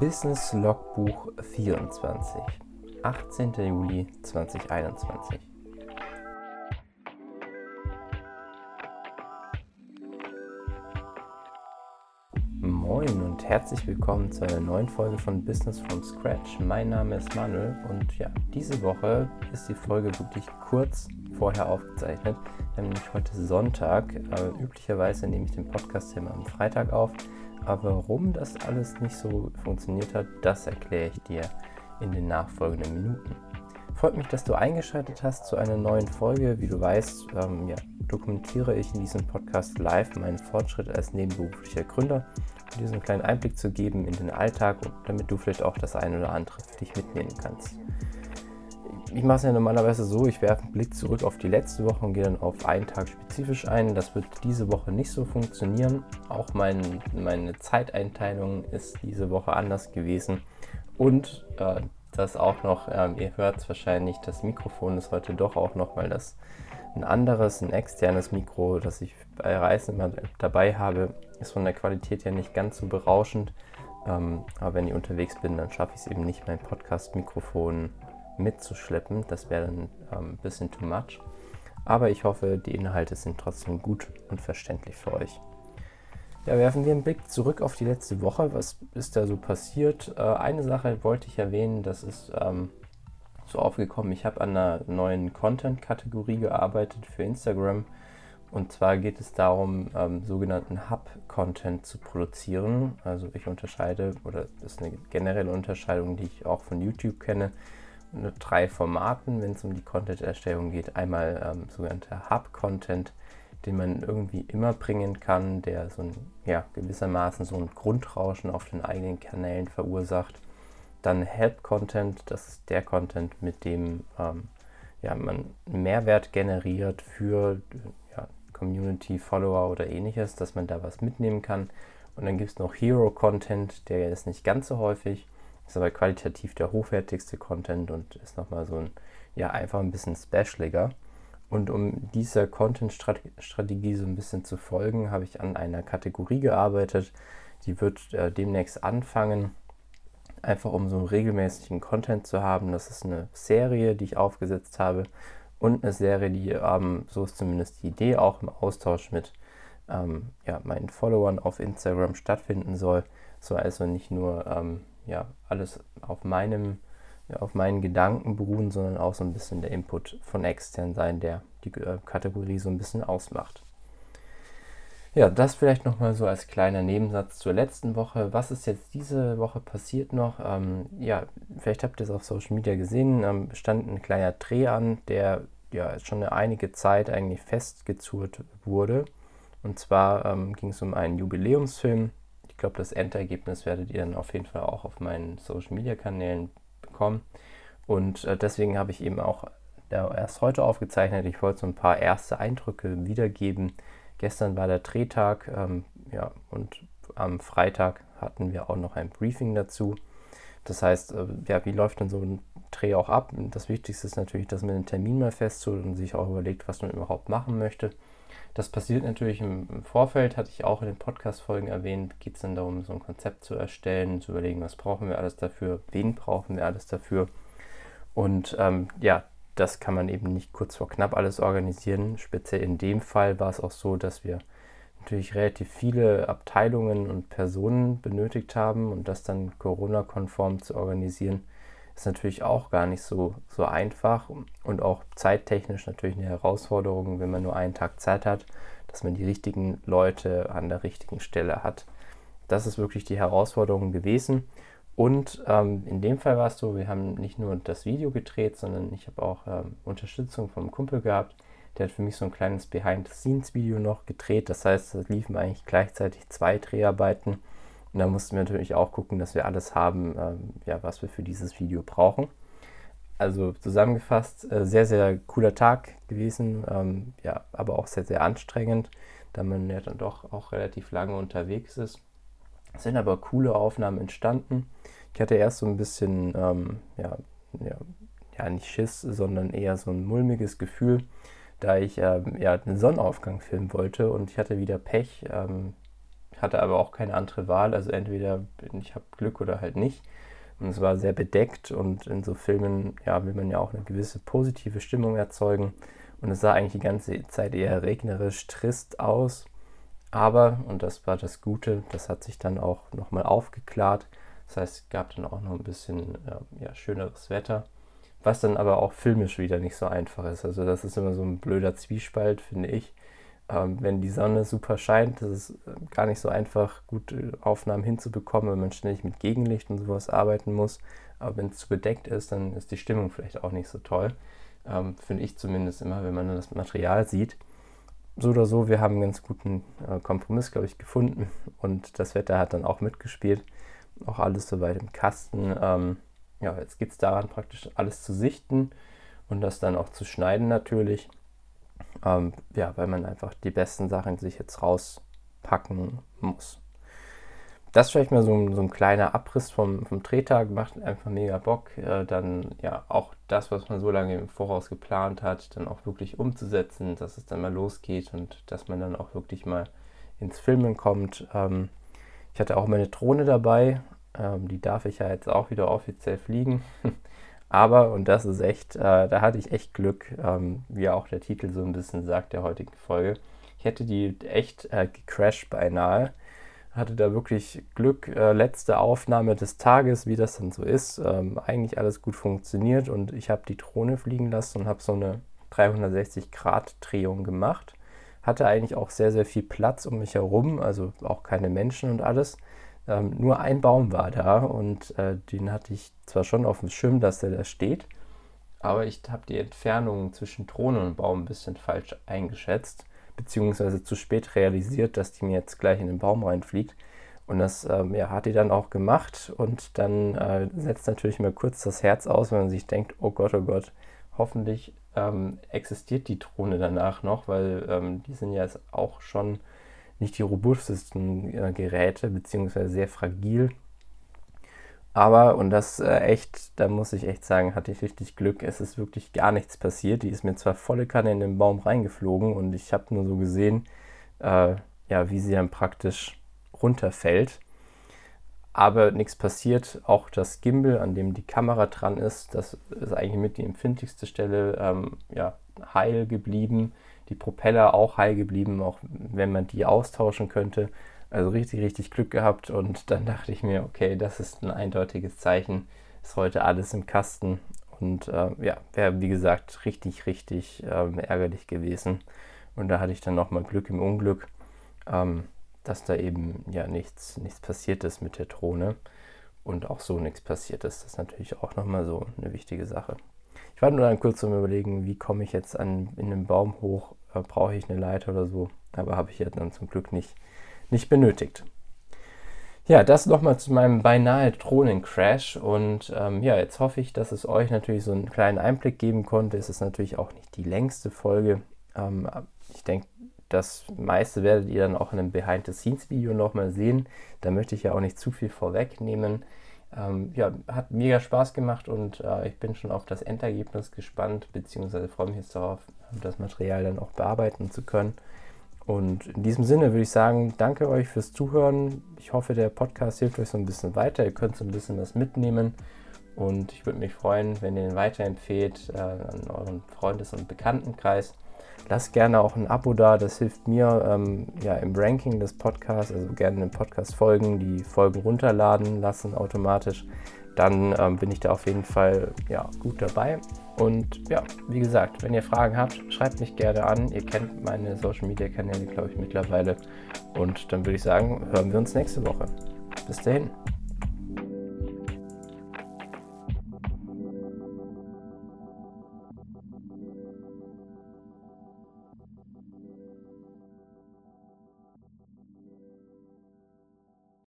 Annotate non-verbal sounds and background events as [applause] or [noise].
Business Logbuch 24, 18. Juli 2021. Moin und herzlich willkommen zu einer neuen Folge von Business from Scratch. Mein Name ist Manuel und ja, diese Woche ist die Folge wirklich kurz vorher aufgezeichnet. Wir haben nämlich heute Sonntag. Äh, üblicherweise nehme ich den Podcast immer am Freitag auf. Aber warum das alles nicht so funktioniert hat, das erkläre ich dir in den nachfolgenden Minuten. Freut mich, dass du eingeschaltet hast zu einer neuen Folge. Wie du weißt, ähm, ja, dokumentiere ich in diesem Podcast live meinen Fortschritt als nebenberuflicher Gründer, um dir einen kleinen Einblick zu geben in den Alltag, damit du vielleicht auch das eine oder andere für dich mitnehmen kannst ich mache es ja normalerweise so, ich werfe einen Blick zurück auf die letzte Woche und gehe dann auf einen Tag spezifisch ein. Das wird diese Woche nicht so funktionieren. Auch mein, meine Zeiteinteilung ist diese Woche anders gewesen. Und äh, das auch noch, äh, ihr hört es wahrscheinlich, das Mikrofon ist heute doch auch noch, weil das ein anderes, ein externes Mikro, das ich bei Reisen immer dabei habe, ist von der Qualität ja nicht ganz so berauschend. Ähm, aber wenn ich unterwegs bin, dann schaffe ich es eben nicht, mein Podcast-Mikrofon mitzuschleppen. Das wäre dann ähm, ein bisschen too much. Aber ich hoffe, die Inhalte sind trotzdem gut und verständlich für euch. Ja, werfen wir einen Blick zurück auf die letzte Woche. Was ist da so passiert? Äh, eine Sache wollte ich erwähnen, das ist ähm, so aufgekommen. Ich habe an einer neuen Content-Kategorie gearbeitet für Instagram. Und zwar geht es darum, ähm, sogenannten Hub-Content zu produzieren. Also ich unterscheide, oder das ist eine generelle Unterscheidung, die ich auch von YouTube kenne, drei Formaten, wenn es um die Content-Erstellung geht. Einmal ähm, sogenannter Hub-Content, den man irgendwie immer bringen kann, der so ein, ja, gewissermaßen so ein Grundrauschen auf den eigenen Kanälen verursacht. Dann Help-Content, das ist der Content, mit dem ähm, ja, man Mehrwert generiert für ja, Community, Follower oder ähnliches, dass man da was mitnehmen kann. Und dann gibt es noch Hero-Content, der ist nicht ganz so häufig ist aber qualitativ der hochwertigste Content und ist nochmal so ein, ja, einfach ein bisschen specialiger. Und um dieser Content-Strategie so ein bisschen zu folgen, habe ich an einer Kategorie gearbeitet. Die wird äh, demnächst anfangen, einfach um so regelmäßigen Content zu haben. Das ist eine Serie, die ich aufgesetzt habe und eine Serie, die, ähm, so ist zumindest die Idee, auch im Austausch mit ähm, ja, meinen Followern auf Instagram stattfinden soll. So also nicht nur ähm, ja, alles auf meinem, auf meinen Gedanken beruhen, sondern auch so ein bisschen der Input von extern sein, der die äh, Kategorie so ein bisschen ausmacht. Ja, das vielleicht nochmal so als kleiner Nebensatz zur letzten Woche. Was ist jetzt diese Woche passiert noch? Ähm, ja, vielleicht habt ihr es auf Social Media gesehen, ähm, stand ein kleiner Dreh an, der ja schon eine einige Zeit eigentlich festgezurrt wurde. Und zwar ähm, ging es um einen Jubiläumsfilm, glaube, das Endergebnis werdet ihr dann auf jeden Fall auch auf meinen Social Media Kanälen bekommen. Und äh, deswegen habe ich eben auch erst heute aufgezeichnet. Ich wollte so ein paar erste Eindrücke wiedergeben. Gestern war der Drehtag ähm, ja, und am Freitag hatten wir auch noch ein Briefing dazu. Das heißt, äh, ja, wie läuft denn so ein Dreh auch ab? Das Wichtigste ist natürlich, dass man den Termin mal festhält und sich auch überlegt, was man überhaupt machen möchte. Das passiert natürlich im, Vorfeld, hatte ich auch in den Podcast-Folgen erwähnt, geht es dann darum, so ein Konzept zu erstellen, zu überlegen, was brauchen wir alles dafür, wen brauchen wir alles dafür. Und ähm, ja, das kann man eben nicht kurz vor knapp alles organisieren. Speziell in dem Fall war es auch so, dass wir natürlich relativ viele Abteilungen und Personen benötigt haben und das dann Corona-konform zu organisieren, ist natürlich auch gar nicht so, so einfach und auch zeittechnisch natürlich eine Herausforderung, wenn man nur einen Tag Zeit hat, dass man die richtigen Leute an der richtigen Stelle hat. Das ist wirklich die Herausforderung gewesen. Und ähm, in dem Fall war es so, wir haben nicht nur das Video gedreht, sondern ich habe auch ähm, Unterstützung vom Kumpel gehabt. Der hat für mich so ein kleines Behind-the-Scenes-Video noch gedreht. Das heißt, es liefen eigentlich gleichzeitig zwei Dreharbeiten. Und da mussten wir natürlich auch gucken, dass wir alles haben, ähm, ja, was wir für dieses Video brauchen. Also zusammengefasst, äh, sehr, sehr cooler Tag gewesen, ähm, ja, aber auch sehr, sehr anstrengend, da man ja dann doch auch relativ lange unterwegs ist. Es sind aber coole Aufnahmen entstanden. Ich hatte erst so ein bisschen, ähm, ja, ja, ja, nicht Schiss, sondern eher so ein mulmiges Gefühl, da ich ähm, ja, einen Sonnenaufgang filmen wollte und ich hatte wieder Pech. Ähm, hatte aber auch keine andere Wahl. Also entweder ich habe Glück oder halt nicht. Und es war sehr bedeckt und in so Filmen ja, will man ja auch eine gewisse positive Stimmung erzeugen. Und es sah eigentlich die ganze Zeit eher regnerisch, trist aus. Aber, und das war das Gute, das hat sich dann auch nochmal aufgeklärt. Das heißt, es gab dann auch noch ein bisschen ja, schöneres Wetter. Was dann aber auch filmisch wieder nicht so einfach ist. Also das ist immer so ein blöder Zwiespalt, finde ich. Ähm, wenn die Sonne super scheint, ist äh, gar nicht so einfach, gute Aufnahmen hinzubekommen, wenn man ständig mit Gegenlicht und sowas arbeiten muss. Aber wenn es zu bedeckt ist, dann ist die Stimmung vielleicht auch nicht so toll. Ähm, finde ich zumindest immer, wenn man das Material sieht. So oder so, wir haben einen ganz guten äh, Kompromiss, glaube ich, gefunden. Und das Wetter hat dann auch mitgespielt. Auch alles soweit im Kasten. Ähm, ja, jetzt geht es daran, praktisch alles zu sichten und das dann auch zu schneiden natürlich. Ähm, ja, weil man einfach die besten Sachen sich jetzt rauspacken muss. Das ist vielleicht mal so ein, so ein kleiner Abriss vom, vom Drehtag, macht einfach mega Bock. Äh, dann ja auch das, was man so lange im Voraus geplant hat, dann auch wirklich umzusetzen, dass es dann mal losgeht und dass man dann auch wirklich mal ins Filmen kommt. Ähm, ich hatte auch meine Drohne dabei, ähm, die darf ich ja jetzt auch wieder offiziell fliegen. [laughs] Aber, und das ist echt, äh, da hatte ich echt Glück, ähm, wie auch der Titel so ein bisschen sagt der heutigen Folge. Ich hätte die echt äh, gecrashed beinahe. Hatte da wirklich Glück. Äh, letzte Aufnahme des Tages, wie das dann so ist. Ähm, eigentlich alles gut funktioniert und ich habe die Drohne fliegen lassen und habe so eine 360-Grad-Drehung gemacht. Hatte eigentlich auch sehr, sehr viel Platz um mich herum, also auch keine Menschen und alles. Ähm, nur ein Baum war da und äh, den hatte ich zwar schon auf dem Schirm, dass der da steht, aber ich habe die Entfernung zwischen Drohne und Baum ein bisschen falsch eingeschätzt, beziehungsweise zu spät realisiert, dass die mir jetzt gleich in den Baum reinfliegt. Und das ähm, ja, hat die dann auch gemacht und dann äh, setzt natürlich mal kurz das Herz aus, wenn man sich denkt, oh Gott, oh Gott, hoffentlich ähm, existiert die Drohne danach noch, weil ähm, die sind ja jetzt auch schon nicht die robustesten äh, Geräte, beziehungsweise sehr fragil. Aber, und das äh, echt, da muss ich echt sagen, hatte ich richtig Glück. Es ist wirklich gar nichts passiert. Die ist mir zwar volle Kanne in den Baum reingeflogen und ich habe nur so gesehen, äh, ja, wie sie dann praktisch runterfällt. Aber nichts passiert. Auch das Gimbal, an dem die Kamera dran ist, das ist eigentlich mit die empfindlichste Stelle ähm, ja, heil geblieben die Propeller auch heil geblieben, auch wenn man die austauschen könnte. Also richtig, richtig Glück gehabt und dann [laughs] dachte ich mir, okay, das ist ein eindeutiges Zeichen, ist heute alles im Kasten und äh, ja, wäre wie gesagt richtig, richtig ähm, ärgerlich gewesen. Und da hatte ich dann nochmal Glück im Unglück, ähm, dass da eben ja nichts, nichts passiert ist mit der Drohne und auch so nichts passiert ist. Das ist natürlich auch nochmal so eine wichtige Sache. Ich war nur dann kurz zum Überlegen, wie komme ich jetzt an, in den Baum hoch äh, brauche ich eine Leiter oder so. Aber habe ich ja dann zum Glück nicht, nicht benötigt. Ja, das nochmal zu meinem beinahe Drohnencrash. Und ähm, ja, jetzt hoffe ich, dass es euch natürlich so einen kleinen Einblick geben konnte. Es ist natürlich auch nicht die längste Folge. Ähm, ich denke, das meiste werdet ihr dann auch in einem Behind-the-Scenes-Video nochmal sehen. Da möchte ich ja auch nicht zu viel vorwegnehmen. Ähm, ja, hat mega Spaß gemacht und äh, ich bin schon auf das Endergebnis gespannt, beziehungsweise freue mich jetzt darauf, das Material dann auch bearbeiten zu können. Und in diesem Sinne würde ich sagen, danke euch fürs Zuhören. Ich hoffe, der Podcast hilft euch so ein bisschen weiter. Ihr könnt so ein bisschen was mitnehmen. Und ich würde mich freuen, wenn ihr ihn weiterempfehlt äh, an euren Freundes- und Bekanntenkreis. Lasst gerne auch ein Abo da, das hilft mir ähm, ja, im Ranking des Podcasts. Also gerne den Podcast folgen, die Folgen runterladen lassen automatisch. Dann ähm, bin ich da auf jeden Fall ja, gut dabei. Und ja, wie gesagt, wenn ihr Fragen habt, schreibt mich gerne an. Ihr kennt meine Social Media Kanäle, glaube ich, mittlerweile. Und dann würde ich sagen, hören wir uns nächste Woche. Bis dahin.